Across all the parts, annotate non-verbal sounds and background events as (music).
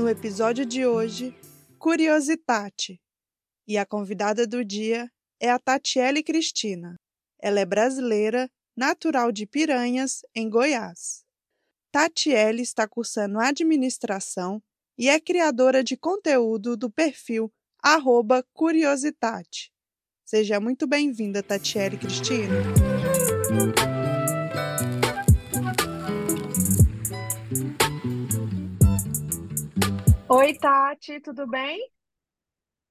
No episódio de hoje, Curiositate. E a convidada do dia é a Tatiele Cristina. Ela é brasileira natural de Piranhas, em Goiás. Tatiele está cursando administração e é criadora de conteúdo do perfil Curiositate. Seja muito bem-vinda, Tatiele Cristina. Oi, Tati, tudo bem?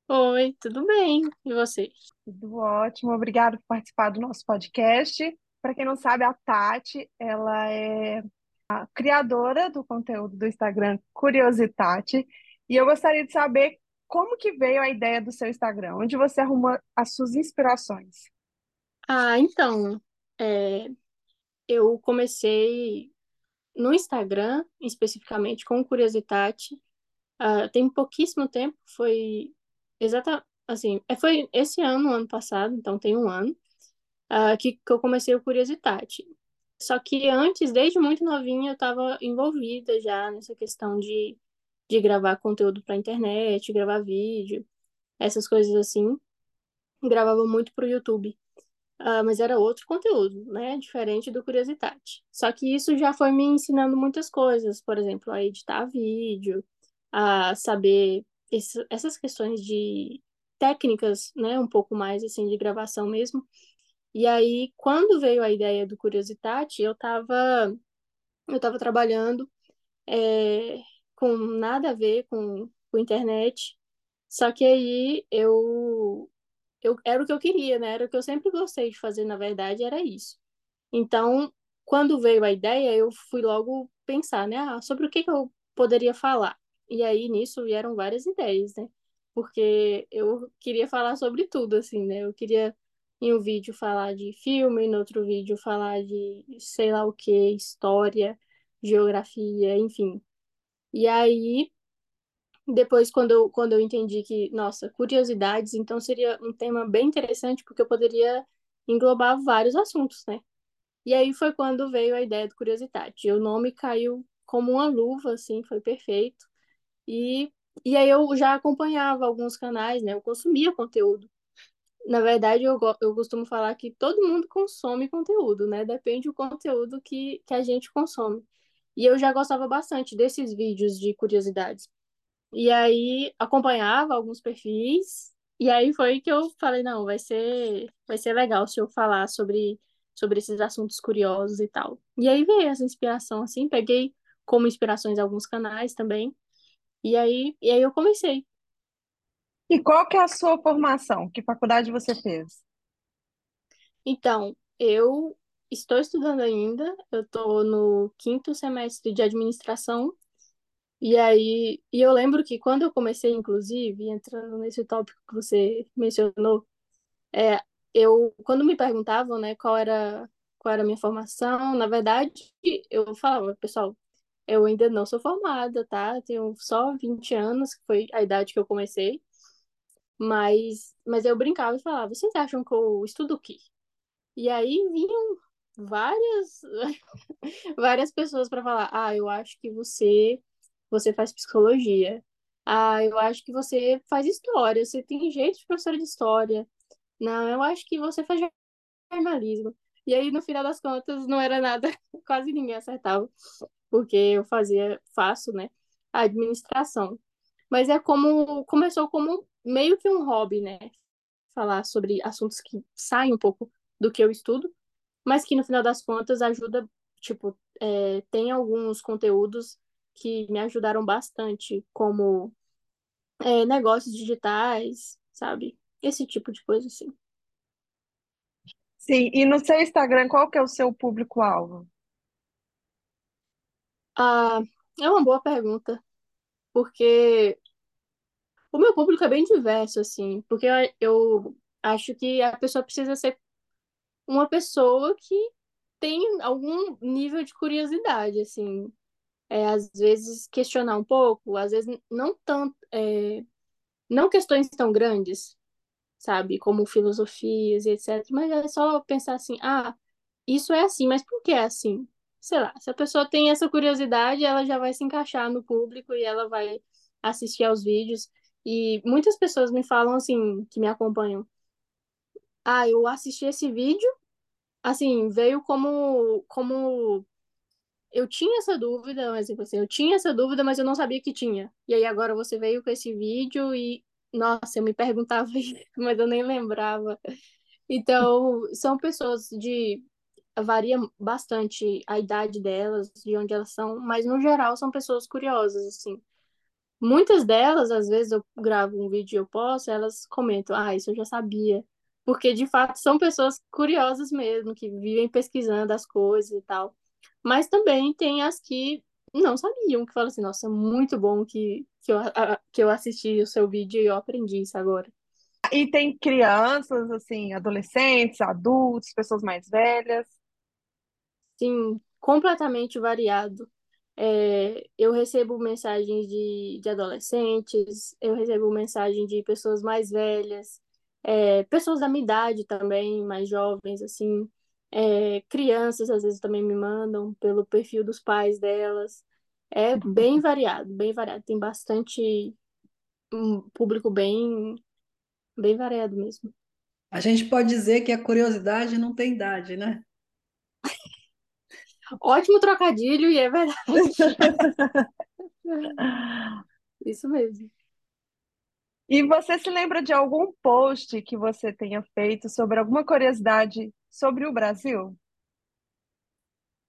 Oi, tudo bem? E você? Tudo ótimo, obrigada por participar do nosso podcast. Para quem não sabe, a Tati, ela é a criadora do conteúdo do Instagram Curiositate, e eu gostaria de saber como que veio a ideia do seu Instagram, onde você arruma as suas inspirações. Ah, então, é, eu comecei no Instagram, especificamente com Curiositate, ah, tem pouquíssimo tempo, foi exata, assim, é, foi esse ano, ano passado, então tem um ano, uh, que, que eu comecei o Curiositate. Só que antes, desde muito novinha, eu estava envolvida já nessa questão de, de gravar conteúdo para internet, gravar vídeo, essas coisas assim. Gravava muito para o YouTube. Uh, mas era outro conteúdo, né? Diferente do Curiositate. Só que isso já foi me ensinando muitas coisas, por exemplo, a editar vídeo, a saber esse, essas questões de técnicas, né? Um pouco mais assim de gravação mesmo. E aí, quando veio a ideia do Curiositate, eu estava eu tava trabalhando é, com nada a ver com, com internet, só que aí eu, eu era o que eu queria, né? Era o que eu sempre gostei de fazer, na verdade, era isso. Então, quando veio a ideia, eu fui logo pensar, né? Ah, sobre o que, que eu poderia falar. E aí, nisso, vieram várias ideias, né? Porque eu queria falar sobre tudo, assim, né? Eu queria em um vídeo falar de filme, no outro vídeo falar de sei lá o que, história, geografia, enfim. E aí, depois, quando eu, quando eu entendi que, nossa, curiosidades, então seria um tema bem interessante, porque eu poderia englobar vários assuntos, né? E aí foi quando veio a ideia do Curiosidade. O nome caiu como uma luva, assim, foi perfeito. E, e aí eu já acompanhava alguns canais, né? Eu consumia conteúdo na verdade, eu, eu costumo falar que todo mundo consome conteúdo, né? Depende do conteúdo que, que a gente consome. E eu já gostava bastante desses vídeos de curiosidades. E aí acompanhava alguns perfis, e aí foi que eu falei, não, vai ser, vai ser legal se eu falar sobre, sobre esses assuntos curiosos e tal. E aí veio essa inspiração, assim, peguei como inspirações alguns canais também. E aí, e aí eu comecei. E qual que é a sua formação? Que faculdade você fez? Então, eu estou estudando ainda, eu estou no quinto semestre de administração, e aí, e eu lembro que quando eu comecei, inclusive, entrando nesse tópico que você mencionou, é, eu, quando me perguntavam, né, qual era, qual era a minha formação, na verdade, eu falava, pessoal, eu ainda não sou formada, tá? Tenho só 20 anos, que foi a idade que eu comecei. Mas, mas eu brincava e falava, vocês acham que eu estudo o quê? E aí vinham várias (laughs) várias pessoas para falar, ah, eu acho que você você faz psicologia. Ah, eu acho que você faz história, você tem jeito de professora de história. Não, eu acho que você faz jornalismo. E aí, no final das contas, não era nada, (laughs) quase ninguém acertava, porque eu fazia, faço, né, a administração. Mas é como, começou como meio que um hobby, né? Falar sobre assuntos que saem um pouco do que eu estudo, mas que no final das contas ajuda, tipo, é, tem alguns conteúdos que me ajudaram bastante, como é, negócios digitais, sabe? Esse tipo de coisa, assim. Sim, e no seu Instagram, qual que é o seu público-alvo? Ah, é uma boa pergunta, porque O meu público é bem diverso, assim, porque eu, acho que a pessoa precisa ser uma pessoa que tem algum nível de curiosidade, assim. É, às vezes questionar um pouco, às vezes não tanto, é, não questões tão grandes, sabe, como filosofias e etc, mas é só pensar assim, ah, isso é assim, mas por que é assim? Sei lá, se a pessoa tem essa curiosidade, ela já vai se encaixar no público e ela vai assistir aos vídeos. E muitas pessoas me falam assim, que me acompanham. Ah, eu assisti esse vídeo, assim, veio como como eu tinha essa dúvida, um exemplo assim, eu tinha essa dúvida, mas eu não sabia que tinha. E aí agora você veio com esse vídeo e nossa, eu me perguntava (laughs) mas eu nem lembrava. Então, são pessoas de varia bastante a idade delas, de onde elas são, mas no geral são pessoas curiosas, assim. Muitas delas, às vezes eu gravo um vídeo e eu posto, elas comentam, ah, isso eu já sabia. Porque de fato são pessoas curiosas mesmo, que vivem pesquisando as coisas e tal. Mas também tem as que não sabiam, que falam assim, nossa, muito bom que, que, eu, a, que eu assisti o seu vídeo e eu aprendi isso agora. E tem crianças, assim, adolescentes, adultos, pessoas mais velhas. Sim, completamente variado. É, eu recebo mensagens de, de adolescentes, eu recebo mensagem de pessoas mais velhas, é, pessoas da minha idade também, mais jovens, assim, é, crianças às vezes também me mandam pelo perfil dos pais delas. É bem variado, bem variado. Tem bastante um público bem, bem variado mesmo. A gente pode dizer que a curiosidade não tem idade, né? Ótimo trocadilho e é (laughs) verdade. Isso mesmo. E você se lembra de algum post que você tenha feito sobre alguma curiosidade sobre o Brasil?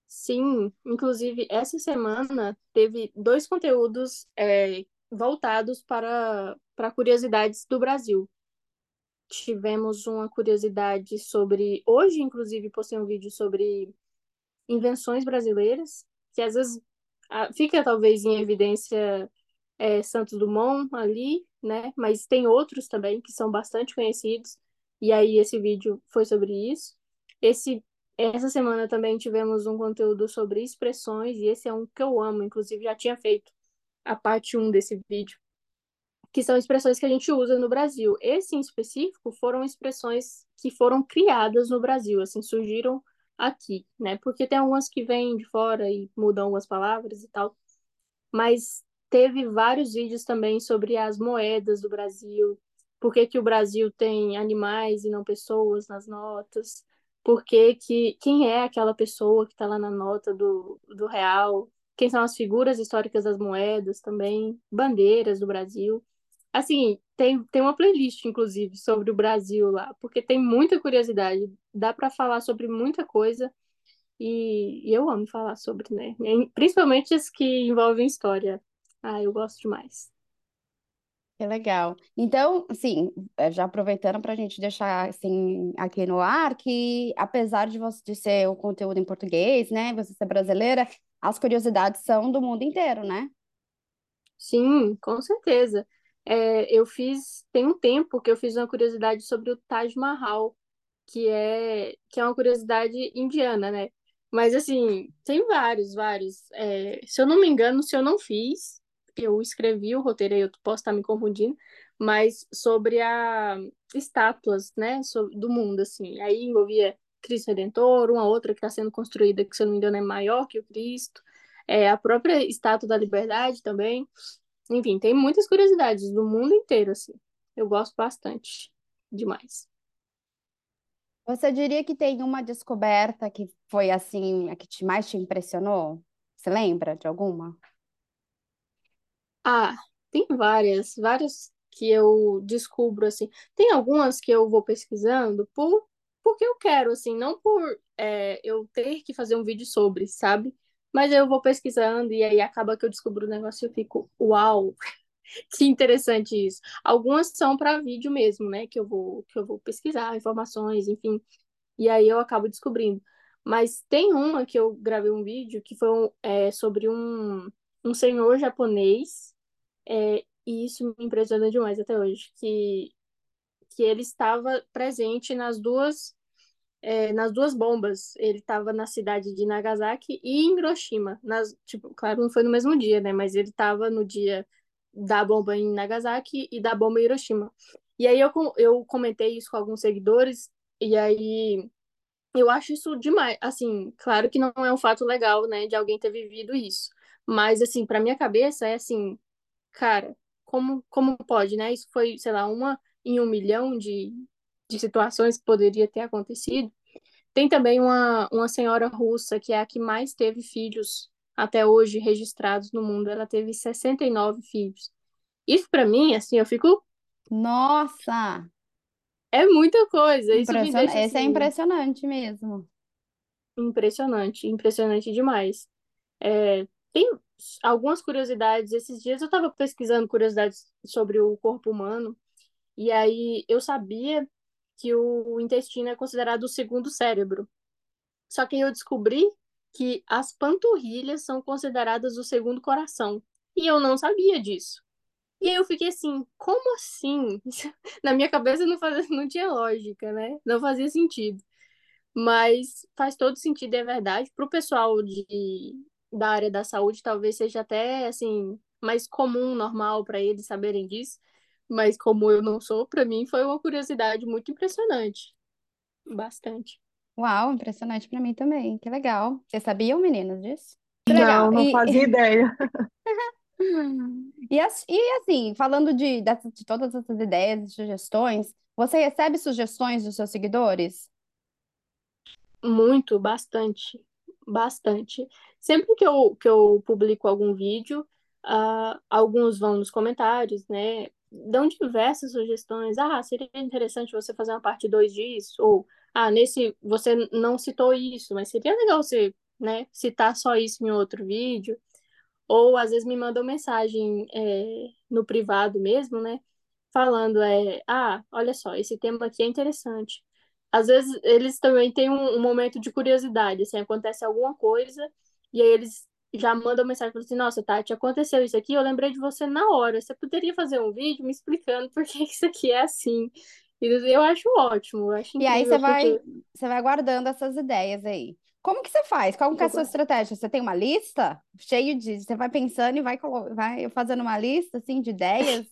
Sim, inclusive essa semana teve dois conteúdos é, voltados para, para curiosidades do Brasil. Tivemos uma curiosidade sobre. Hoje, inclusive, postei um vídeo sobre invenções brasileiras, que às vezes fica talvez em evidência é, Santos Dumont ali, né? Mas tem outros também que são bastante conhecidos. E aí esse vídeo foi sobre isso. Esse essa semana também tivemos um conteúdo sobre expressões e esse é um que eu amo, inclusive já tinha feito a parte 1 desse vídeo, que são expressões que a gente usa no Brasil. Esse em específico foram expressões que foram criadas no Brasil, assim, surgiram aqui, né? Porque tem algumas que vêm de fora e mudam algumas palavras e tal. Mas teve vários vídeos também sobre as moedas do Brasil, por que, que o Brasil tem animais e não pessoas nas notas, por que, que quem é aquela pessoa que está lá na nota do, do real, quem são as figuras históricas das moedas também, bandeiras do Brasil. Assim, tem, tem uma playlist, inclusive, sobre o Brasil lá, porque tem muita curiosidade. Dá para falar sobre muita coisa e, e, eu amo falar sobre, né? Principalmente as que envolvem história. Ah, eu gosto demais. Que legal. Então, assim, eh, já aproveitando para a gente deixar assim aqui no ar, que apesar de você de ser o conteúdo em português, né, você ser brasileira, as curiosidades são do mundo inteiro, né? Sim, com certeza. É, eu fiz, tem um tempo que eu fiz uma curiosidade sobre o Taj Mahal, que é, que é uma curiosidade indiana, né? Mas, assim, tem vários, vários. É, se eu não me engano, se eu não fiz, eu escrevi o roteiro, aí eu posso estar me confundindo, mas sobre a estátuas, né, do mundo, assim. Aí envolvia Cristo Redentor, uma outra que está sendo construída, que, se eu não me engano, é maior que o Cristo. É, a própria Estátua da Liberdade também. Enfim, tem muitas curiosidades do mundo inteiro, assim. Eu gosto bastante. Demais. Você diria que tem uma descoberta que foi assim, a que te mais te impressionou? Você lembra de alguma? Ah, tem várias, várias que eu descubro assim. Tem algumas que eu vou pesquisando por porque eu quero, assim, não por é, eu ter que fazer um vídeo sobre, sabe? Mas eu vou pesquisando e aí acaba que eu descubro o negócio e eu fico, uau, (laughs) que interessante isso. Algumas são para vídeo mesmo, né? Que eu vou, que eu vou pesquisar informações, enfim. E aí eu acabo descobrindo. Mas tem uma que eu gravei um vídeo que foi é, sobre um, um senhor japonês. É, e isso me impressiona demais até hoje, que, que ele estava presente nas duas é, nas duas bombas. Ele estava na cidade de Nagasaki e em Hiroshima. Nas, tipo, claro, não foi no mesmo dia, né? Mas ele estava no dia da bomba em Nagasaki e da bomba em Hiroshima. E aí eu, eu comentei isso com alguns seguidores, e aí eu acho isso demais. Assim, claro que não é um fato legal, né, de alguém ter vivido isso. Mas, assim, para minha cabeça é assim, cara, como, como pode, né? Isso foi, sei lá, uma em um milhão de, de situações que poderia ter acontecido. Tem também uma, uma senhora russa, que é a que mais teve filhos até hoje registrados no mundo. Ela teve 69 filhos. Isso para mim, assim, eu fico. Nossa! É muita coisa. Isso Impression... me deixa, Esse é assim, impressionante mesmo. impressionante, impressionante demais. É, tem algumas curiosidades. Esses dias eu estava pesquisando curiosidades sobre o corpo humano, e aí eu sabia que o intestino é considerado o segundo cérebro. Só que eu descobri que as panturrilhas são consideradas o segundo coração. E eu não sabia disso. E aí eu fiquei assim, como assim? (laughs) Na minha cabeça não, fazia, não tinha lógica, né? Não fazia sentido. Mas faz todo sentido, é verdade. Para o pessoal de, da área da saúde, talvez seja até assim mais comum, normal para eles saberem disso. Mas como eu não sou, para mim foi uma curiosidade muito impressionante. Bastante. Uau, impressionante para mim também. Que legal. Vocês sabiam, meninas, disso? Que Não, legal. não E, fazia ideia. (laughs) e, as- assim, falando de, de todas essas ideias e sugestões, você recebe sugestões dos seus seguidores? Muito, bastante, bastante. Sempre que eu, que eu publico algum vídeo, ah, alguns vão nos comentários, né? Dão diversas sugestões. Ah, seria interessante você fazer uma parte 2 disso. Ou, ah, nesse você não citou isso, mas seria legal você, né, citar só isso em outro vídeo. Ou às vezes me mandam mensagem é, no privado mesmo, né? Falando, é, ah, olha só, esse tema aqui é interessante. Às vezes eles também têm um, um momento de curiosidade, assim, acontece alguma coisa, e aí eles já mandam mensagem falando assim, nossa, Tati, aconteceu isso aqui, eu lembrei de você na hora. Você poderia fazer um vídeo me explicando por que isso aqui é assim? E eu acho ótimo, eu acho E aí você vai, porque você vai guardando essas ideias aí. Como que você faz? Qual que é a sua estratégia? Você tem uma lista cheio de, você vai pensando e vai, vai fazendo uma lista assim de ideias,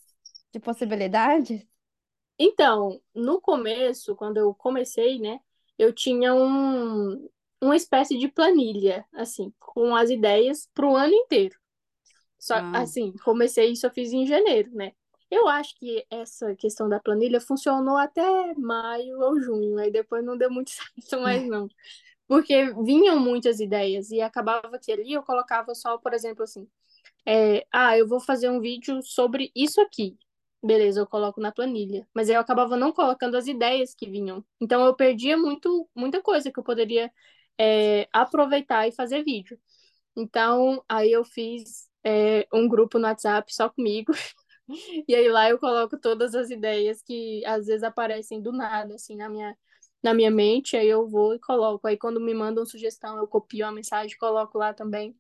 de possibilidades? Então, no começo, quando eu comecei, né, eu tinha um, uma espécie de planilha, assim, com as ideias para o ano inteiro. Só, Ah. assim, comecei isso, eu fiz em janeiro, né? Eu acho que essa questão da planilha funcionou até maio ou junho, aí depois não deu muito (laughs) certo mais não. Porque vinham muitas ideias e acabava que ali eu colocava só, por exemplo, assim, é, ah, eu vou fazer um vídeo sobre isso aqui. Beleza, eu coloco na planilha. Mas aí eu acabava não colocando as ideias que vinham. Então eu perdia muito, muita coisa que eu poderia é, aproveitar e fazer vídeo. Então aí eu fiz é, um grupo no WhatsApp só comigo. (laughs) E aí lá eu coloco todas as ideias que às vezes aparecem do nada, assim, na minha, na minha mente. Aí eu vou e coloco. Aí quando me mandam sugestão, eu copio a mensagem e coloco lá também.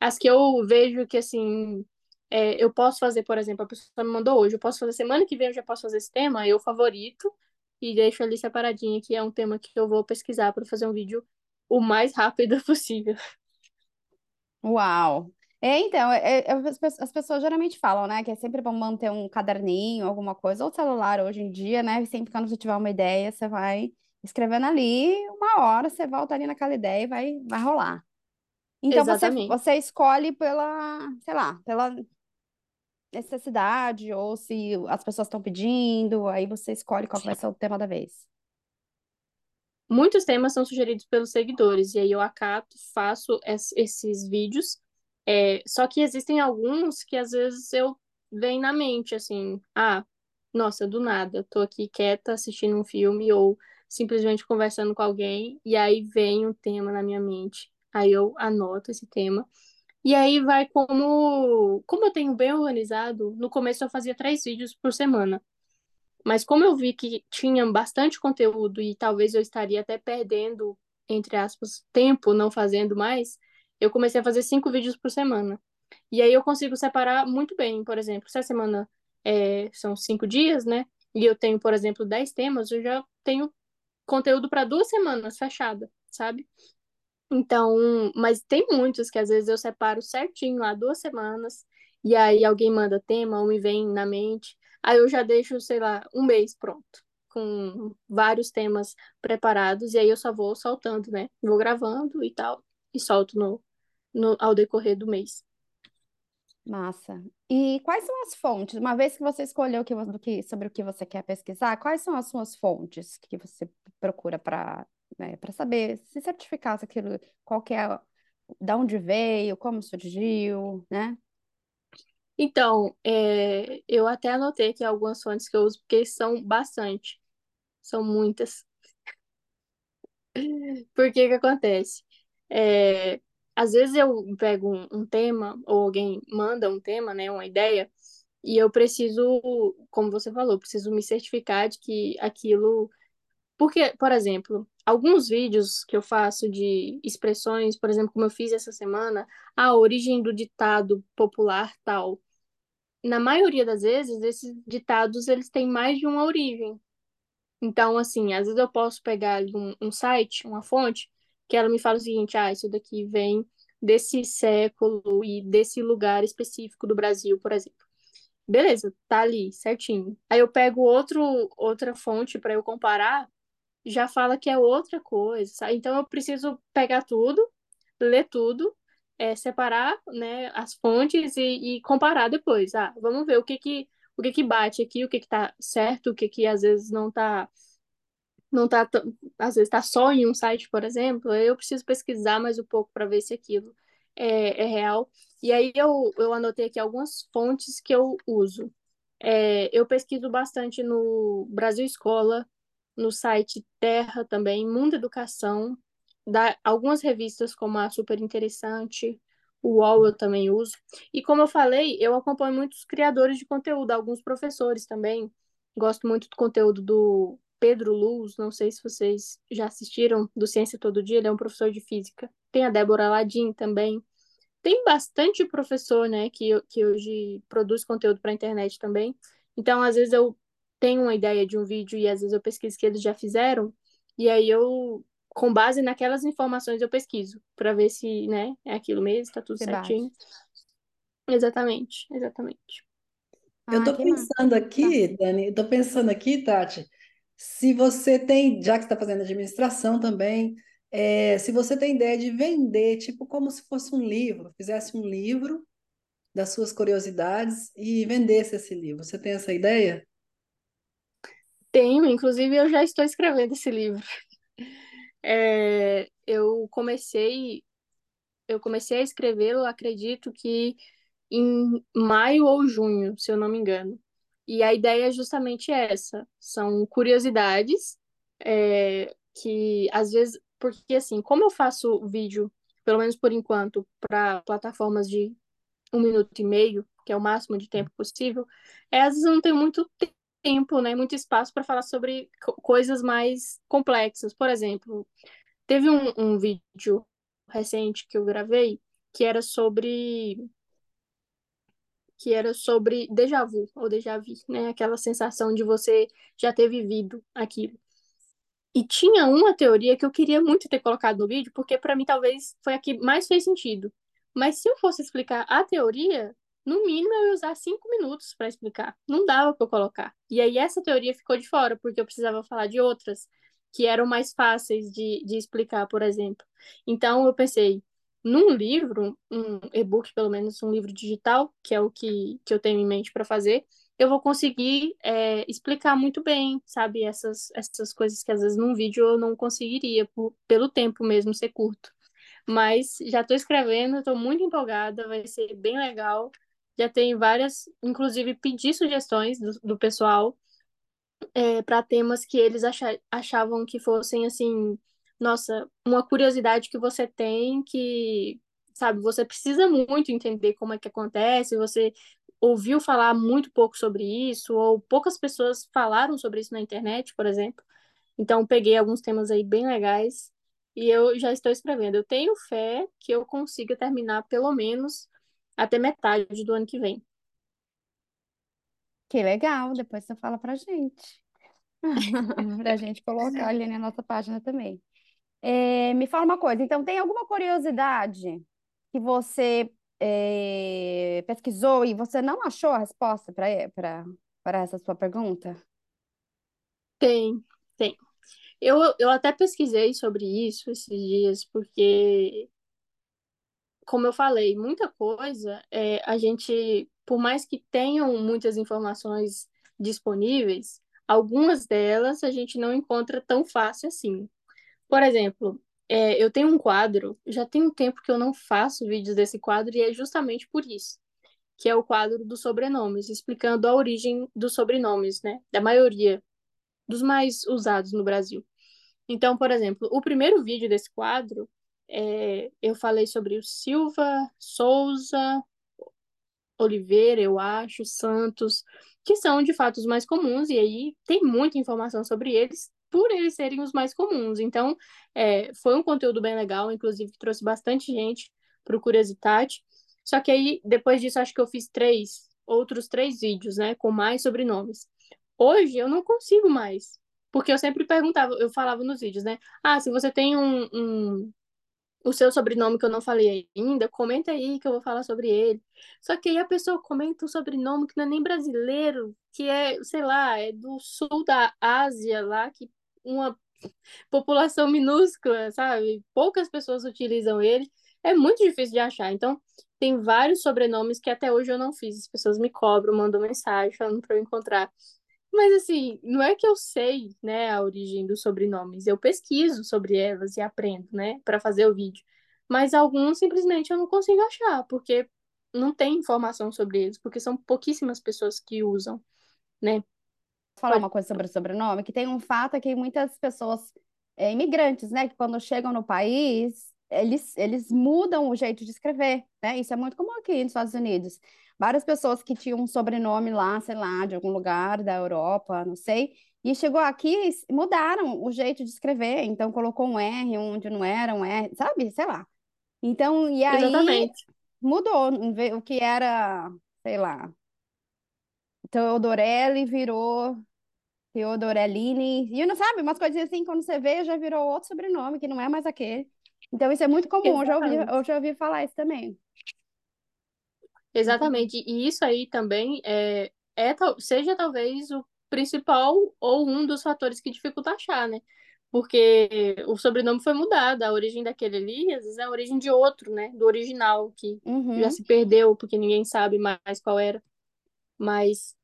As que eu vejo que, assim, é, eu posso fazer, por exemplo, a pessoa me mandou hoje, eu posso fazer semana que vem, eu já posso fazer esse tema, eu favorito e deixo ali separadinho, que é um tema que eu vou pesquisar para fazer um vídeo o mais rápido (laughs) possível. Uau! É, então, é- é- as pe- as pessoas geralmente falam, né, que é sempre bom manter um caderninho, alguma coisa, ou celular hoje em dia, né? Sempre quando você tiver uma ideia, você vai escrevendo ali, uma hora você volta ali naquela ideia e vai, vai rolar. Então você, Exatamente. você escolhe pela, sei lá, pela necessidade, ou se as pessoas estão pedindo, aí você escolhe qual vai ser o tema da vez. Muitos temas são sugeridos pelos seguidores, e aí eu acato, faço es- esses vídeos. É, só que existem alguns que às vezes eu venho na mente, assim, ah, nossa, do nada, tô aqui quieta assistindo um filme ou simplesmente conversando com alguém, e aí vem um tema na minha mente. Aí eu anoto esse tema. E aí vai como, como eu tenho bem organizado, no começo eu fazia três vídeos por semana. Mas como eu vi que tinha bastante conteúdo e talvez eu estaria até perdendo, entre aspas, tempo não fazendo mais, eu comecei a fazer cinco vídeos por semana. E aí eu consigo separar muito bem, por exemplo, se a semana é, são cinco dias, né? E eu tenho, por exemplo, dez temas, eu já tenho conteúdo para duas semanas fechada, sabe? Então, mas tem muitos que às vezes eu separo certinho lá duas semanas, e aí alguém manda tema ou me vem na mente, aí eu já deixo, sei lá, um mês pronto, com vários temas preparados, e aí eu só vou soltando, né? Vou gravando e tal, e solto no, no, ao decorrer do mês. Massa. E quais são as fontes? Uma vez que você escolheu que, do que, sobre o que você quer pesquisar, quais são as suas fontes que você procura para né, para saber se certificar se aquilo, qual que é, da onde veio, como surgiu, né? Então, é, eu até anotei aqui algumas fontes que eu uso, porque são bastante, são muitas. (laughs) Por que que acontece? É, às vezes eu pego um, um, tema, ou alguém manda um tema, né, uma ideia, e eu preciso, como você falou, preciso me certificar de que aquilo. Porque, por exemplo, alguns vídeos que eu faço de expressões, por exemplo, como eu fiz essa semana, a origem do ditado popular tal. Na maioria das vezes, esses ditados eles têm mais de uma origem. Então, assim, às vezes eu posso pegar um, um site, uma fonte, que ela me fala o seguinte: ah, isso daqui vem desse século e desse lugar específico do Brasil, por exemplo. Beleza, tá ali, certinho. Aí eu pego outro, outra fonte para eu comparar, já fala que é outra coisa, sabe? Então eu preciso pegar tudo, ler tudo, é, separar né, as fontes e, e, comparar depois. Ah, vamos ver o que que, o que que bate aqui, o que que tá certo, o que que às vezes não tá não tá, às vezes está só em um site, por exemplo, eu preciso pesquisar mais um pouco para ver se aquilo é, é, real. E aí eu, eu anotei aqui algumas fontes que eu uso. É, eu pesquiso bastante no Brasil Escola, no site Terra também, Mundo Educação, da, algumas revistas como a Super Interessante, o UOL eu também uso. E como eu falei, eu acompanho muitos criadores de conteúdo, alguns professores também. Gosto muito do conteúdo do Pedro Luz, não sei se vocês já assistiram, do Ciência Todo Dia, ele é um professor de física. Tem a Débora Ladim também. Tem bastante professor, né, que, que hoje produz conteúdo para a internet também. Então, às vezes eu tenho uma ideia de um vídeo e às vezes eu pesquiso que eles já fizeram, e aí eu, com base naquelas informações, eu pesquiso para ver se, né, é aquilo mesmo, está tudo certinho. Exatamente, exatamente. Eu estou ah, pensando aqui, tá. Dani, estou pensando aqui, Tati, se você tem, já que está fazendo administração também, é, se você tem ideia de vender, tipo como se fosse um livro, fizesse um livro das suas curiosidades e vendesse esse livro. Você tem essa ideia? Tenho, inclusive eu já estou escrevendo esse livro. É, eu comecei, eu comecei a escrevê-lo, acredito que em maio ou junho, se eu não me engano. E a ideia é justamente essa: são curiosidades é, que às vezes. Porque, assim, como eu faço vídeo, pelo menos por enquanto, para plataformas de um minuto e meio, que é o máximo de tempo possível, é, às vezes eu não tenho muito tempo, né, muito espaço para falar sobre coisas mais complexas. Por exemplo, teve um, um vídeo recente que eu gravei que era sobre que era sobre déjà vu, ou déjà vu, né? Aquela sensação de você já ter vivido aquilo. E tinha uma teoria que eu queria muito ter colocado no vídeo, porque para mim talvez foi a que mais fez sentido. Mas se eu fosse explicar a teoria, no mínimo eu ia usar cinco minutos para explicar. Não dava para eu colocar. E aí essa teoria ficou de fora, porque eu precisava falar de outras que eram mais fáceis de, de explicar, por exemplo. Então eu pensei, num livro, um e-book, pelo menos um livro digital, que é o que, que eu tenho em mente para fazer, eu vou conseguir é, explicar muito bem, sabe, essas, essas coisas que às vezes num vídeo eu não conseguiria, por, pelo tempo mesmo ser curto. Mas já estou escrevendo, estou muito empolgada, vai ser bem legal. Já tem várias, inclusive pedi sugestões do, do pessoal é, para temas que eles achavam que fossem assim nossa, uma curiosidade que você tem que, sabe, você precisa muito entender como é que acontece, você ouviu falar muito pouco sobre isso, ou poucas pessoas falaram sobre isso na internet, por exemplo. Então, peguei alguns temas aí bem legais e eu já estou escrevendo. Eu tenho fé que eu consiga terminar pelo menos até metade do ano que vem. Que legal, depois você fala pra gente. (laughs) Pra gente colocar ali na nossa página também. É, me fala uma coisa, então tem alguma curiosidade que você é, pesquisou e você não achou a resposta para essa sua pergunta? Tem, tem. Eu, eu até pesquisei sobre isso esses dias, porque, como eu falei, muita coisa, é, a gente, por mais que tenham muitas informações disponíveis, algumas delas a gente não encontra tão fácil assim. Por exemplo, é, eu tenho um quadro, já tem um tempo que eu não faço vídeos desse quadro, e é justamente por isso, que é o quadro dos sobrenomes, explicando a origem dos sobrenomes, né? Da maioria, dos mais usados no Brasil. Então, por exemplo, o primeiro vídeo desse quadro, é, eu falei sobre o Silva, Souza, Oliveira, eu acho, Santos, que são de fato os mais comuns, e aí tem muita informação sobre eles, por eles serem os mais comuns. Então, é, foi um conteúdo bem legal, inclusive que trouxe bastante gente para o Curiositate. Só que aí, depois disso, acho que eu fiz três, outros três vídeos, né, com mais sobrenomes. Hoje eu não consigo mais, porque eu sempre perguntava, eu falava nos vídeos, né? Ah, se você tem um, um o seu sobrenome que eu não falei ainda, comenta aí que eu vou falar sobre ele. Só que aí a pessoa comenta um sobrenome que não é nem brasileiro, que é, sei lá, é do sul da Ásia lá, que uma população minúscula, sabe? Poucas pessoas utilizam ele. É muito difícil de achar. Então, tem vários sobrenomes que até hoje eu não fiz. As pessoas me cobram, mandam mensagem falando para eu encontrar. Mas assim, não é que eu sei, né, a origem dos sobrenomes. Eu pesquiso sobre elas e aprendo, né, para fazer o vídeo. Mas alguns simplesmente eu não consigo achar, porque não tem informação sobre eles, porque são pouquíssimas pessoas que usam, né? falar uma coisa sobre o sobrenome, que tem um fato é que muitas pessoas, é, imigrantes, né, que quando chegam no país, eles, eles mudam o jeito de escrever, né? Isso é muito comum aqui nos Estados Unidos. Várias pessoas que tinham um sobrenome lá, sei lá, de algum lugar da Europa, não sei, e chegou aqui, mudaram o jeito de escrever, então colocou um R onde não era um R, sabe? Sei lá. Então, e aí Exatamente. mudou, o que era, sei lá, Teodorelli virou Teodoreline, e não sabe, umas coisinhas assim, quando você vê, já virou outro sobrenome, que não é mais aquele. Então, isso é muito comum, eu já ouvi, eu já ouvi falar isso também. Exatamente, e isso aí também é, é seja talvez o principal ou um dos fatores que dificulta achar, né? Porque o sobrenome foi mudado, a origem daquele ali, às vezes é a origem de outro, né? Do original, que Uhum. já se perdeu, porque ninguém sabe mais qual era. Mas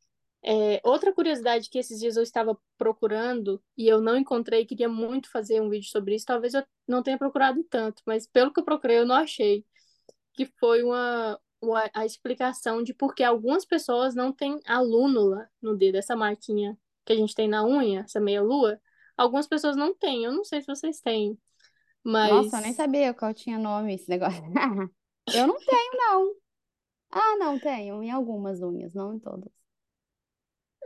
é, outra curiosidade que esses dias eu estava procurando e eu não encontrei, queria muito fazer um vídeo sobre isso, talvez eu não tenha procurado tanto, mas pelo que eu procurei eu não achei, que foi uma, uma a explicação de por que algumas pessoas não têm a lúnula no dedo, essa marquinha que a gente tem na unha, essa meia-lua, algumas pessoas não têm, eu não sei se vocês têm, mas... Nossa, eu nem sabia qual tinha nome esse negócio. (laughs) Eu não tenho, não. Ah, não, tenho em algumas unhas, não em todas.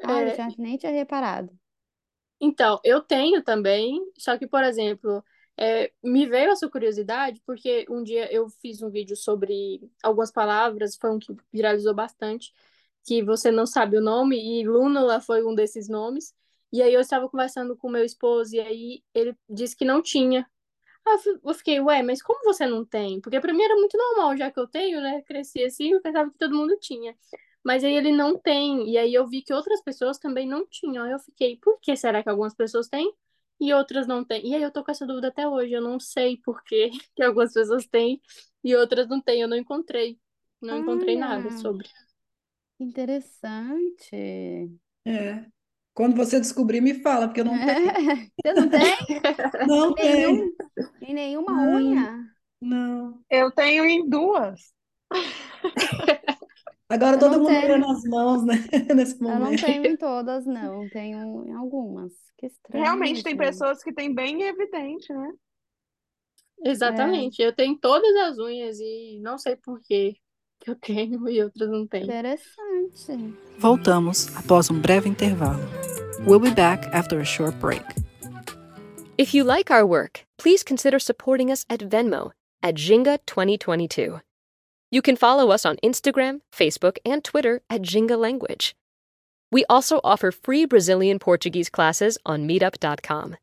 Ah, eu já nem tinha reparado. Então, eu tenho também, só que, por exemplo, é, me veio essa curiosidade porque um dia eu fiz um vídeo sobre algumas palavras, foi um que viralizou bastante, que você não sabe o nome, e Lúnula foi um desses nomes. E aí eu estava conversando com meu esposo, e aí ele disse que não tinha. Aí eu fiquei, ué, mas como você não tem? Porque pra mim era muito normal, já que eu tenho, né? Cresci assim, eu pensava que todo mundo tinha. Mas aí ele não tem. E aí eu vi que outras pessoas também não tinham. Aí eu fiquei, por que será que algumas pessoas têm e outras não têm? E aí eu tô com essa dúvida até hoje. Eu não sei (laughs) por que que algumas pessoas têm e outras não têm. Eu não encontrei. Não encontrei nada sobre. interessante. É. Quando você descobrir, me fala, porque eu não tenho. (laughs) Você não tem (laughs) Não em tenho. nenhum, em nenhuma Não. unha? Não. Eu tenho em duas. Agora Eu todo não mundo tenho. olhando as mãos, né? (laughs) Nesse Eu não momento. tenho em todas, não. Tenho em algumas. Que estranho, Realmente tem gente. pessoas que têm bem evidente, né? É, Exatamente. Eu tenho todas as unhas e não sei por que que eu (laughs) tenho e outras não têm. interessante. Voltamos após um breve intervalo. We'll be back after a short break. If you like our work, please consider supporting us at Venmo at Jinga 2022. You can follow us on Instagram, Facebook, and Twitter at Jinga Language. We also offer free Brazilian Portuguese classes on meetup.com.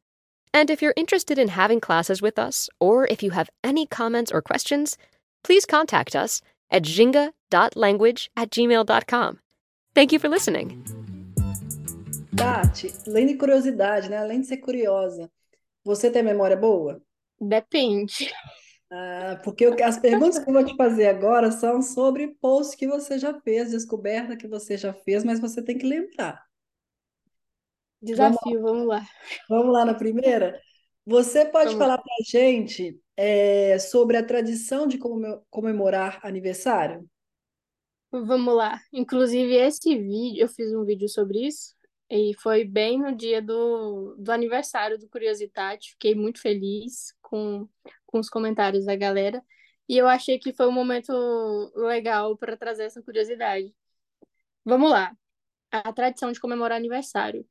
And if you're interested in having classes with us, or if you have any comments or questions, please contact us at jinga.language at gmail.com. Thank you for listening. Tati, além de curiosidade, né? Além de ser curiosa, você tem memória boa? Depende. Ah, porque as perguntas que eu vou te fazer agora são sobre posts que você já fez, descoberta que você já fez, mas você tem que lembrar. Desafio, vamos lá. Vamos lá na primeira? Você pode Vamos falar para a gente é, sobre a tradição de comemorar aniversário? Vamos lá. Inclusive, esse vídeo, eu fiz um vídeo sobre isso, e foi bem no dia do, do aniversário do Curiositade. Fiquei muito feliz com, com os comentários da galera. E eu achei que foi um momento legal para trazer essa curiosidade. Vamos lá. A tradição de comemorar aniversário.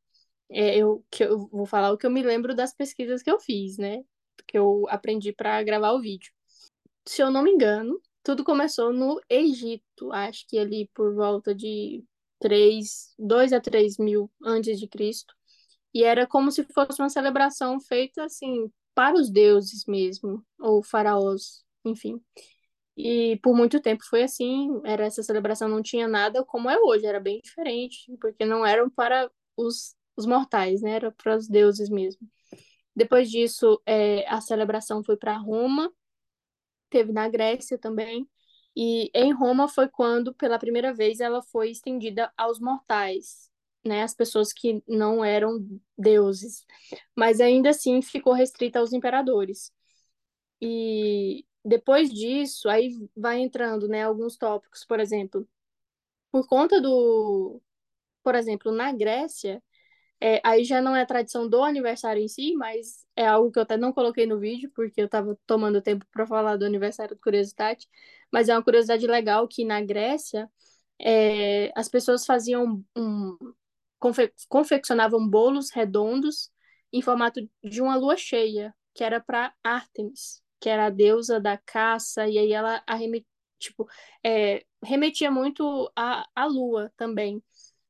É, eu, que eu vou falar o que eu me lembro das pesquisas que eu fiz, né? Que eu aprendi para gravar o vídeo. Se eu não me engano, tudo começou no Egito, acho que ali por volta de 3, 2 a 3 mil antes de Cristo. E era como se fosse uma celebração feita assim para os deuses mesmo, ou faraós, enfim. E por muito tempo foi assim, era essa celebração não tinha nada como é hoje, era bem diferente, porque não eram para os, os mortais, né? Era para os deuses mesmo. Depois disso, é, a celebração foi para Roma, teve na Grécia também, e em Roma foi quando, pela primeira vez, ela foi estendida aos mortais, né, as pessoas que não eram deuses, mas ainda assim ficou restrita aos imperadores. E depois disso, aí vai entrando, né, alguns tópicos, por exemplo, por conta do, por exemplo, na Grécia, é, aí já não é tradição do aniversário em si, mas é algo que eu até não coloquei no vídeo, porque eu estava tomando tempo para falar do aniversário do Curiosidade, mas é uma curiosidade legal que na Grécia é, as pessoas faziam um, confe confeccionavam bolos redondos em formato de uma lua cheia, que era para Ártemis, que era a deusa da caça, e aí ela tipo, é, remetia muito à, à lua também.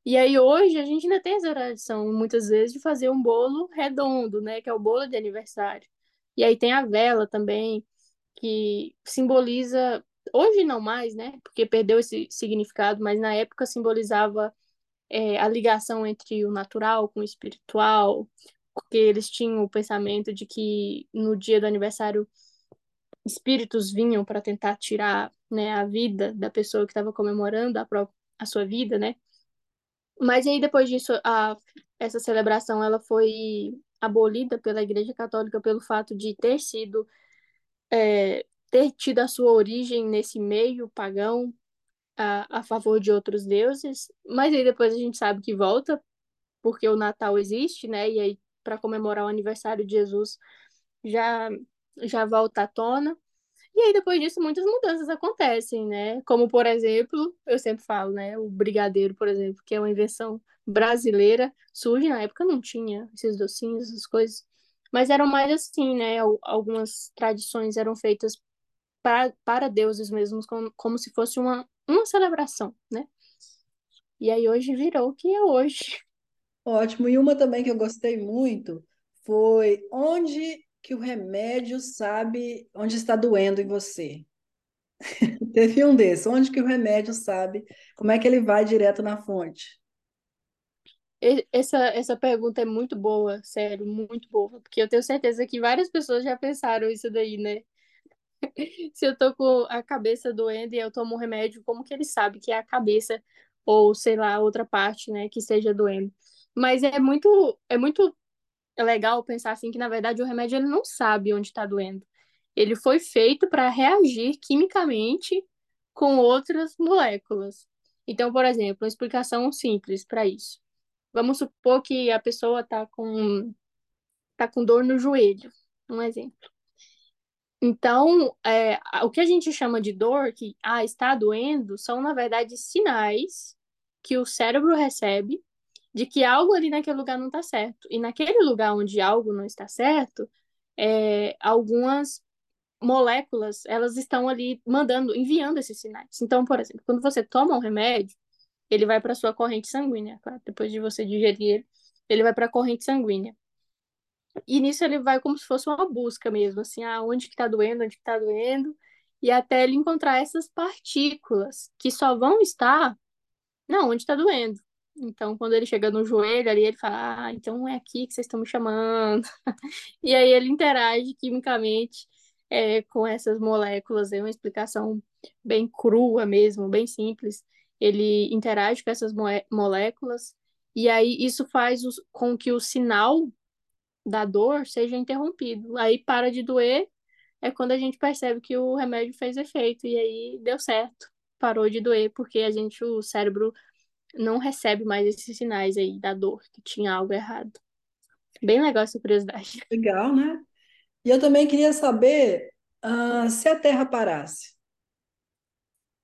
E aí hoje a gente ainda tem essa tradição, muitas vezes, de fazer um bolo redondo, né? Que é o bolo de aniversário. E aí tem a vela também, que simboliza, hoje não mais, né? Porque perdeu esse significado, mas na época simbolizava é, a ligação entre o natural com o espiritual, porque eles tinham o pensamento de que no dia do aniversário espíritos vinham para tentar tirar né, a vida da pessoa que estava comemorando a, própria, a sua vida, né? Mas aí depois disso, a, essa celebração ela foi abolida pela Igreja Católica pelo fato de ter sido é, ter tido a sua origem nesse meio pagão a, a favor de outros deuses, mas aí depois a gente sabe que volta porque o Natal existe, né? E aí para comemorar o aniversário de Jesus já já volta à tona. E aí, depois disso, muitas mudanças acontecem, né? Como, por exemplo, eu sempre falo, né? O brigadeiro, por exemplo, que é uma invenção brasileira, surge na época, não tinha esses docinhos, essas coisas. Mas eram mais assim, né? Algumas tradições eram feitas para, para deuses mesmos, como, como se fosse uma, uma celebração, né? E aí hoje virou o que é hoje. (laughs) Ótimo. E uma também que eu gostei muito foi onde que o remédio sabe onde está doendo em você. (laughs) Teve um desses, onde que o remédio sabe, como é que ele vai direto na fonte? Essa, essa pergunta é muito boa, sério, muito boa, porque eu tenho certeza que várias pessoas já pensaram isso daí, né? (laughs) Se eu tô com a cabeça doendo e eu tomo um remédio, como que ele sabe que é a cabeça ou, sei lá, outra parte, né, que esteja doendo? Mas é muito, é muito legal pensar assim que na verdade o remédio ele não sabe onde está doendo. Ele foi feito para reagir quimicamente com outras moléculas. Então, por exemplo, uma explicação simples para isso. Vamos supor que a pessoa está com tá com dor no joelho, um exemplo. Então, é, o que a gente chama de dor, que ah, está doendo, são na verdade sinais que o cérebro recebe de que algo ali naquele lugar não está certo. E naquele lugar onde algo não está certo, é, algumas moléculas, elas estão ali mandando, enviando esses sinais. Então, por exemplo, quando você toma um remédio, ele vai para sua corrente sanguínea, claro, depois de você digerir ele, ele vai para a corrente sanguínea. E nisso ele vai como se fosse uma busca mesmo, assim, ah, onde que tá doendo, onde que tá doendo, e até ele encontrar essas partículas que só vão estar não, onde tá doendo. Então, quando ele chega no joelho ali, ele fala, ah, então é aqui que vocês estão me chamando. (laughs) e aí ele interage quimicamente é, com essas moléculas, é uma explicação bem crua mesmo, bem simples. Ele interage com essas moléculas, e aí isso faz os, com que o sinal da dor seja interrompido. Aí para de doer, é quando a gente percebe que o remédio fez efeito, e aí deu certo, parou de doer, porque a gente, o cérebro não recebe mais esses sinais aí da dor, que tinha algo errado. Bem legal essa curiosidade. (laughs) Legal, né? E eu também queria saber uh, se a Terra parasse.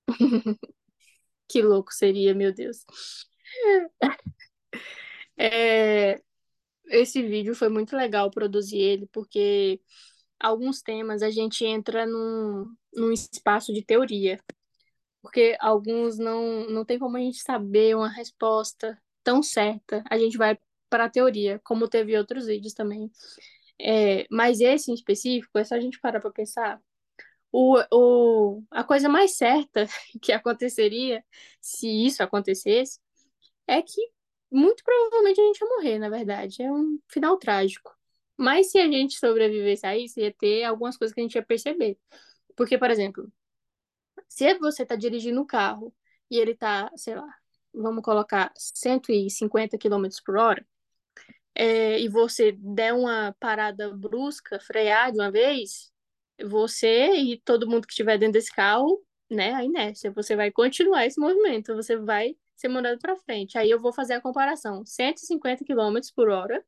(laughs) que louco seria, meu Deus. (laughs) É, esse vídeo foi muito legal produzir ele, porque alguns temas a gente entra num, num espaço de teoria porque alguns não, não tem como a gente saber uma resposta tão certa. A gente vai para a teoria, como teve outros vídeos também. É, mas esse em específico, é só a gente parar para pensar. O, o, a coisa mais certa (laughs) que aconteceria, se isso acontecesse, é que muito provavelmente a gente ia morrer, na verdade. É um final trágico. Mas se a gente sobrevivesse a isso, ia ter algumas coisas que a gente ia perceber. Porque, por exemplo, se você está dirigindo um carro e ele está, sei lá, vamos colocar 150 km por hora, é, e você der uma parada brusca, frear de uma vez, você e todo mundo que estiver dentro desse carro, né, a inércia, você vai continuar esse movimento, você vai ser mandado para frente. Aí eu vou fazer a comparação: 150 km por hora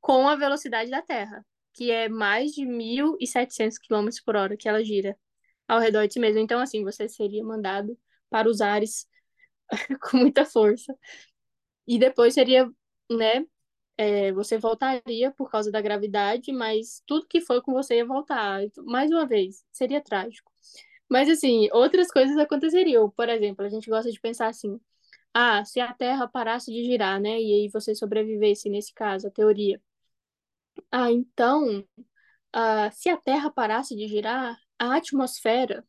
com a velocidade da Terra, que é mais de 1.700 km por hora que ela gira ao redor de si mesmo. Então, assim, você seria mandado para os ares (laughs) com muita força. E depois seria, né, é, você voltaria por causa da gravidade, mas tudo que foi com você ia voltar. Então, mais uma vez, seria trágico. Mas, assim, outras coisas aconteceriam. Por exemplo, a gente gosta de pensar assim: ah, se a Terra parasse de girar, né, e aí você sobrevivesse, nesse caso, a teoria. Ah, então, ah, se a Terra parasse de girar, a atmosfera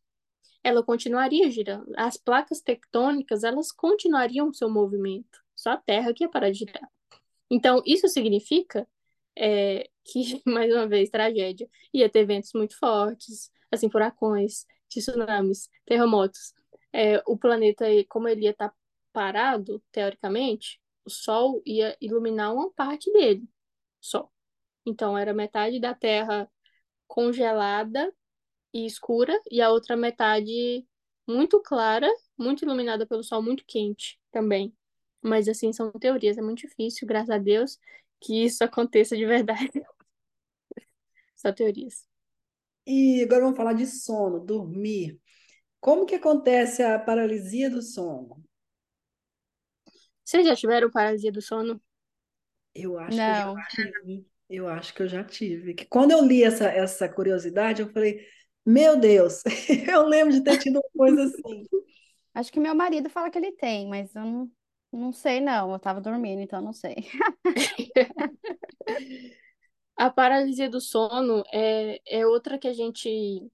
ela continuaria girando. As placas tectônicas, elas continuariam seu movimento. Só a Terra que ia parar de girar. Então, isso significa é, que, (laughs) mais uma vez, tragédia. Ia ter ventos muito fortes, assim, furacões, tsunamis, terremotos. É, o planeta, como ele ia estar tá parado, teoricamente, o Sol ia iluminar uma parte dele, só. Então, era metade da Terra congelada e escura, e a outra metade muito clara, muito iluminada pelo sol, muito quente também. Mas assim, são teorias, é muito difícil, graças a Deus, que isso aconteça de verdade. (laughs) Só teorias. E agora vamos falar de sono, dormir. Como que acontece a paralisia do sono? Vocês já tiveram paralisia do sono? Eu acho Não. que eu já tive. Eu acho que eu já tive. Que quando eu li essa, essa curiosidade, eu falei, meu Deus, (laughs) eu lembro de ter tido uma coisa assim. Acho que meu marido fala que ele tem, mas eu não, não sei, não. Eu tava dormindo, então não sei. (laughs) A paralisia do sono é, é outra que a gente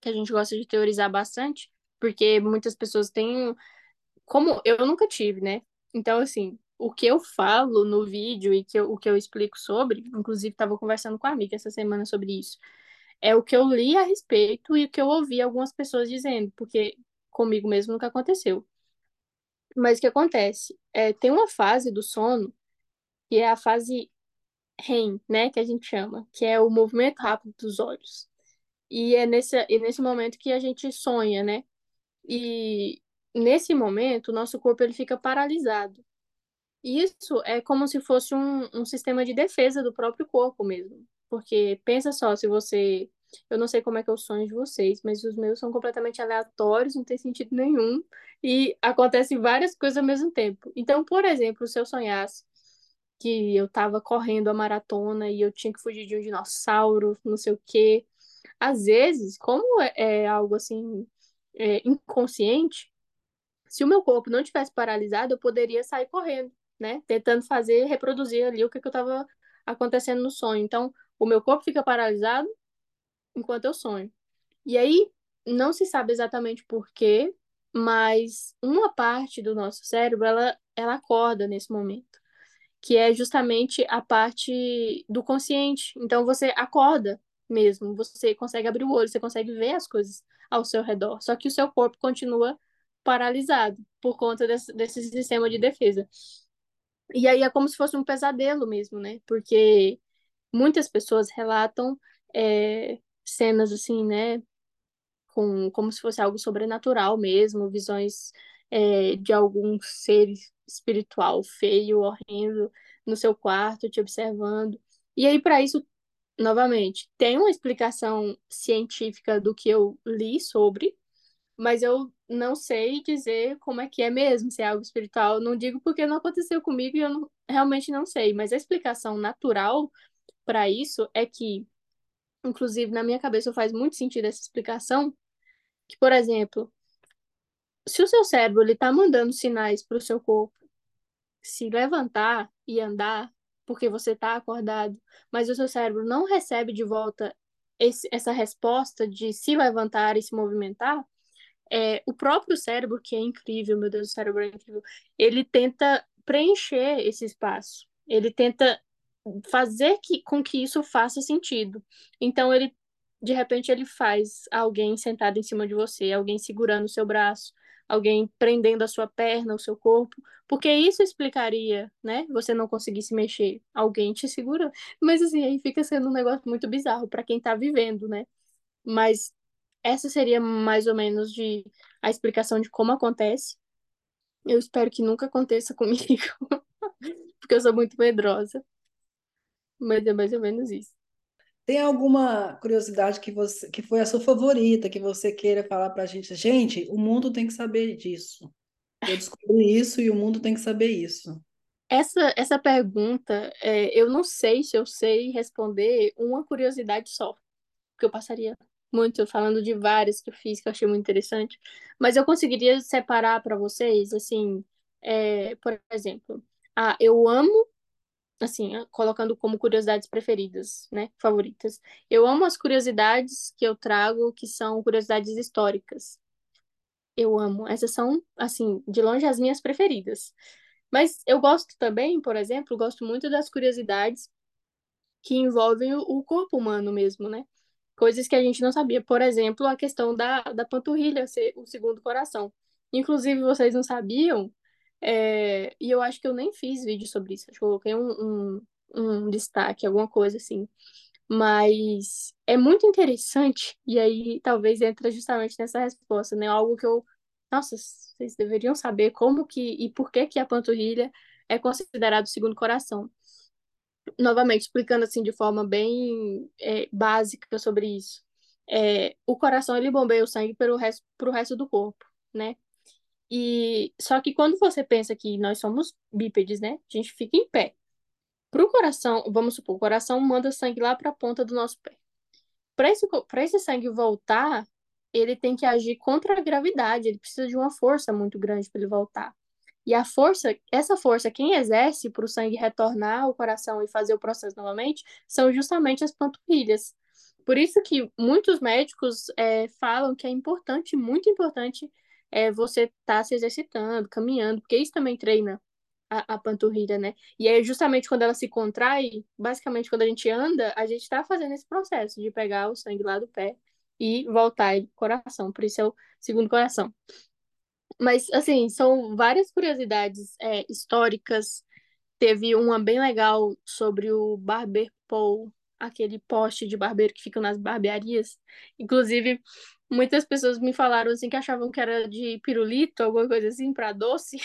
que a gente gosta de teorizar bastante, porque muitas pessoas têm, como eu nunca tive, né? Então, assim, o que eu falo no vídeo e que eu, o que eu explico sobre, inclusive estava conversando com a amiga essa semana sobre isso, é o que eu li a respeito e o que eu ouvi algumas pessoas dizendo, porque comigo mesmo nunca aconteceu. Mas o que acontece? É, tem uma fase do sono, que é a fase REM, né, que a gente chama, que é o movimento rápido dos olhos. E é nesse, é nesse momento que a gente sonha, né? E nesse momento, o nosso corpo ele fica paralisado. Isso é como se fosse um, um sistema de defesa do próprio corpo mesmo. Porque pensa só, se você. Eu não sei como é que é o sonho de vocês, mas os meus são completamente aleatórios, não tem sentido nenhum. E acontecem várias coisas ao mesmo tempo. Então, por exemplo, se eu sonhasse que eu tava correndo a maratona e eu tinha que fugir de um dinossauro, não sei o quê. às vezes, como é, é algo assim é, inconsciente, se o meu corpo não tivesse paralisado, eu poderia sair correndo, né? Tentando fazer, reproduzir ali o que, que eu estava acontecendo no sonho. Então, o meu corpo fica paralisado enquanto eu sonho. E aí, não se sabe exatamente por quê, mas uma parte do nosso cérebro, ela, ela acorda nesse momento, que é justamente a parte do consciente. Então, você acorda mesmo, você consegue abrir o olho, você consegue ver as coisas ao seu redor, só que o seu corpo continua paralisado por conta desse, desse sistema de defesa. E aí é como se fosse um pesadelo mesmo, né? Porque muitas pessoas relatam é, cenas assim, né? Com, como se fosse algo sobrenatural mesmo, visões é, de algum ser espiritual feio, horrendo, no seu quarto, te observando. E aí, para isso, novamente, tem uma explicação científica do que eu li sobre, mas eu não sei dizer como é que é mesmo, se é algo espiritual. Não digo porque não aconteceu comigo e eu não, realmente não sei, mas a explicação natural para isso é que, inclusive na minha cabeça faz muito sentido essa explicação, que, por exemplo, se o seu cérebro está mandando sinais para o seu corpo se levantar e andar porque você está acordado, mas o seu cérebro não recebe de volta esse, essa resposta de se levantar e se movimentar, é, o próprio cérebro, que é incrível, meu Deus, o cérebro é incrível, ele tenta preencher esse espaço. Ele tenta fazer que, com que isso faça sentido. Então, ele, de repente, ele faz alguém sentado em cima de você, alguém segurando o seu braço, alguém prendendo a sua perna, o seu corpo, porque isso explicaria, né? Você não conseguir se mexer, alguém te segura. Mas assim, aí fica sendo um negócio muito bizarro para quem tá vivendo, né? Mas essa seria mais ou menos de a explicação de como acontece. Eu espero que nunca aconteça (laughs) comigo, porque eu sou muito medrosa. Mas é mais ou menos isso. Tem alguma curiosidade que você que foi a sua favorita, que você queira falar para a gente? Gente, o mundo tem que saber disso. Eu descobri isso e o mundo tem que saber isso. Essa, essa pergunta, é, eu não sei se eu sei responder uma curiosidade só, porque eu passaria muito falando de várias que eu fiz que eu achei muito interessante, mas eu conseguiria separar para vocês, assim, é, por exemplo, ah, eu amo, assim, colocando como curiosidades preferidas, né, favoritas. Eu amo as curiosidades que eu trago, que são curiosidades históricas. Eu amo. Essas são, assim, de longe as minhas preferidas. Mas eu gosto também, por exemplo, gosto muito das curiosidades que envolvem o corpo humano mesmo, né? Coisas que a gente não sabia. Por exemplo, a questão da, da panturrilha ser o segundo coração. Inclusive, vocês não sabiam, é, e eu acho que eu nem fiz vídeo sobre isso, acho que eu coloquei um, um, um destaque, alguma coisa assim. Mas é muito interessante, e aí talvez entra justamente nessa resposta, né? Algo que eu. Nossa, vocês deveriam saber como que e por que que a panturrilha é considerado o segundo coração novamente, explicando assim de forma bem é, básica sobre isso. É, o coração ele bombeia o sangue para o resto, resto do corpo, né? E só que quando você pensa que nós somos bípedes, né? A gente fica em pé. Para o coração, vamos supor, o coração manda sangue lá para a ponta do nosso pé. Para esse, esse sangue voltar, ele tem que agir contra a gravidade, ele precisa de uma força muito grande para ele voltar. E a força, essa força, quem exerce para o sangue retornar ao coração e fazer o processo novamente, são justamente as panturrilhas. Por isso que muitos médicos é, falam que é importante, muito importante, é, você estar tá se exercitando, caminhando, porque isso também treina a, a, panturrilha, né? E aí, justamente quando ela se contrai, basicamente quando a gente anda, a gente está fazendo esse processo de pegar o sangue lá do pé e voltar ele coração. Por isso é o segundo coração. Mas, assim, são várias curiosidades é, históricas. Teve uma bem legal sobre o Barber Pole, aquele poste de barbeiro que fica nas barbearias. Inclusive, muitas pessoas me falaram assim que achavam que era de pirulito, alguma coisa assim, para doce.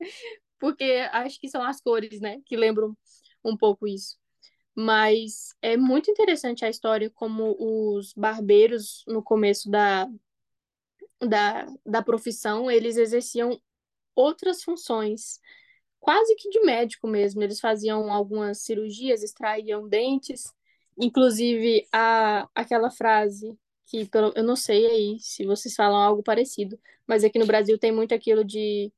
(laughs) Porque acho que são as cores, né, que lembram um pouco isso. Mas é muito interessante a história como os barbeiros, no começo da, da, da profissão, eles exerciam outras funções, quase que de médico mesmo. Eles faziam algumas cirurgias, extraíam dentes Inclusive, a, aquela frase que pelo, eu não sei aí se vocês falam algo parecido, mas aqui no Brasil tem muito aquilo de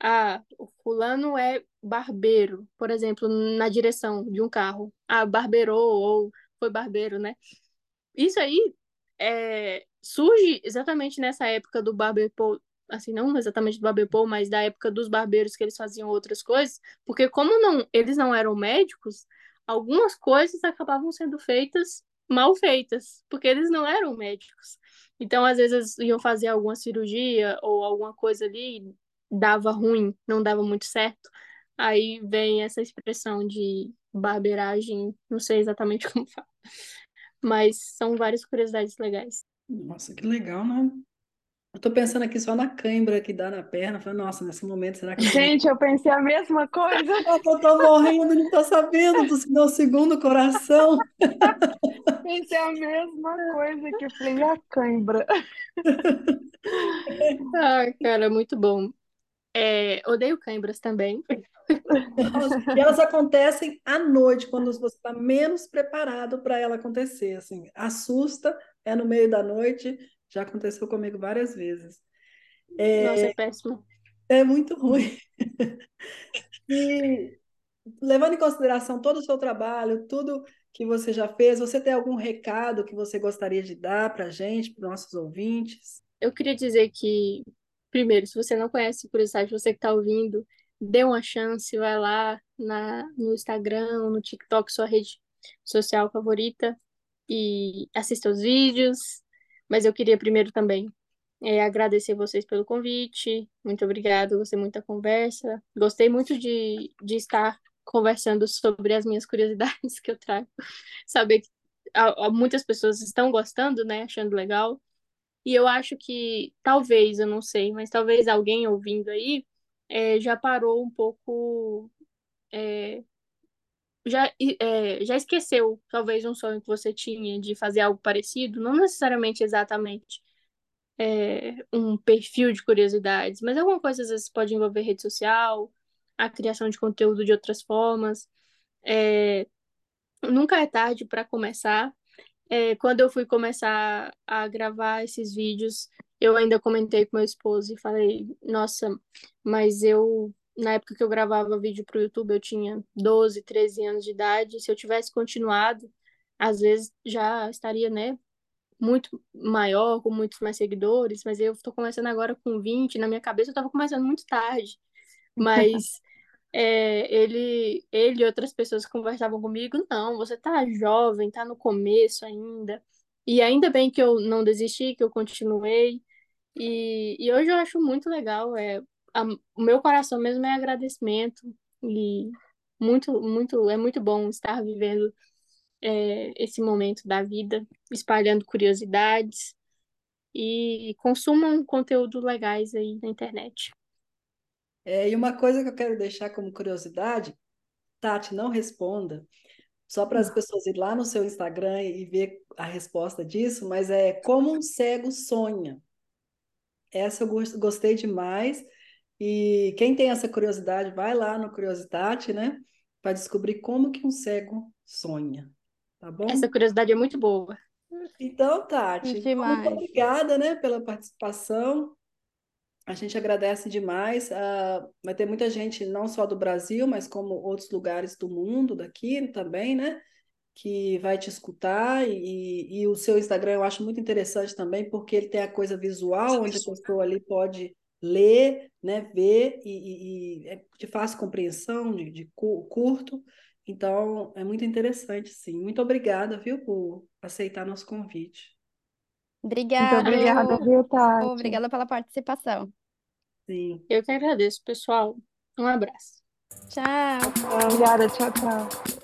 ah, o fulano é barbeiro, por exemplo, na direção de um carro. Ah, barbeirou ou foi barbeiro, né? Isso aí é, surge exatamente nessa época do barbeiro, assim, não exatamente do barbeiro, mas da época dos barbeiros que eles faziam outras coisas, porque como não, eles não eram médicos, algumas coisas acabavam sendo feitas mal feitas, porque eles não eram médicos. Então, às vezes, iam fazer alguma cirurgia ou alguma coisa ali, dava ruim, não dava muito certo. Aí vem essa expressão de barbeiragem, não sei exatamente (laughs) como fala, mas são várias curiosidades legais. Nossa, que legal, né? Eu tô pensando aqui só na cãibra que dá na perna. Falei, nossa, nesse momento, será que. Gente, eu pensei a mesma coisa. (laughs) Eu tô, tô morrendo, não tô sabendo do meu segundo coração. (laughs) Pensei a mesma coisa que eu falei, a cãibra. (laughs) Ah, cara, muito bom. É, odeio cãibras também. E elas acontecem à noite, quando você está menos preparado para ela acontecer. Assim, assusta, é no meio da noite já aconteceu comigo várias vezes. É, Nossa, é péssimo. É muito ruim. (laughs) e levando em consideração todo o seu trabalho, tudo que você já fez, você tem algum recado que você gostaria de dar para a gente, para os nossos ouvintes? Eu queria dizer que, primeiro, se você não conhece Curiosidade, você que está ouvindo, dê uma chance, vai lá na, no Instagram, no TikTok, sua rede social favorita, e assista os vídeos, mas eu queria primeiro também é, agradecer vocês pelo convite. Muito obrigada, gostei muito da conversa. Gostei muito de, de estar conversando sobre as minhas curiosidades (laughs) que eu trago. Saber que a, a, muitas pessoas estão gostando, né? Achando legal. E eu acho que talvez, eu não sei, mas talvez alguém ouvindo aí é, já parou um pouco é, já, é, já esqueceu, talvez, um sonho que você tinha de fazer algo parecido, não necessariamente exatamente é, um perfil de curiosidades, mas alguma coisa às vezes pode envolver rede social, a criação de conteúdo de outras formas. É, nunca é tarde para começar. É, quando eu fui começar a gravar esses vídeos, eu ainda comentei com meu esposo e falei: Nossa, mas eu na época que eu gravava vídeo para o YouTube, eu tinha 12, 13 anos de idade. Se eu tivesse continuado, às vezes já estaria, né, muito maior, com muitos mais seguidores, mas eu estou começando agora com 20, na minha cabeça eu estava começando muito tarde. Mas (laughs) é, ele, ele e outras pessoas conversavam comigo, não, você tá jovem, tá no começo ainda. E ainda bem que eu não desisti, que eu continuei. E, e hoje eu acho muito legal. É, a, o meu coração mesmo é agradecimento e muito, muito, é muito bom estar vivendo é, esse momento da vida, espalhando curiosidades e consumam conteúdo legais aí na internet. É, e uma coisa que eu quero deixar como curiosidade, Tati, não responda, só para as pessoas ir lá no seu Instagram e ver a resposta disso, mas é como um cego sonha. Essa eu gostei demais. E quem tem essa curiosidade, vai lá no Curiosidade, né? Para descobrir como que um cego sonha. Tá bom? Essa curiosidade é muito boa. Então, Tati, muito obrigada, né, pela participação. A gente agradece demais. Uh, vai ter muita gente, não só do Brasil, mas como outros lugares do mundo, daqui também, né? Que vai te escutar. E, e o seu Instagram eu acho muito interessante também, porque ele tem a coisa visual, onde a pessoa ali pode ler, né, ver e, e, e é de fácil compreensão, de, de curto. Então, é muito interessante, sim. Muito obrigada, viu, por aceitar nosso convite. Obrigada. Muito obrigada, viu, Tati? Obrigada pela participação. Sim. Eu que agradeço, pessoal. Um abraço. Tchau. Obrigada, tchau, tchau.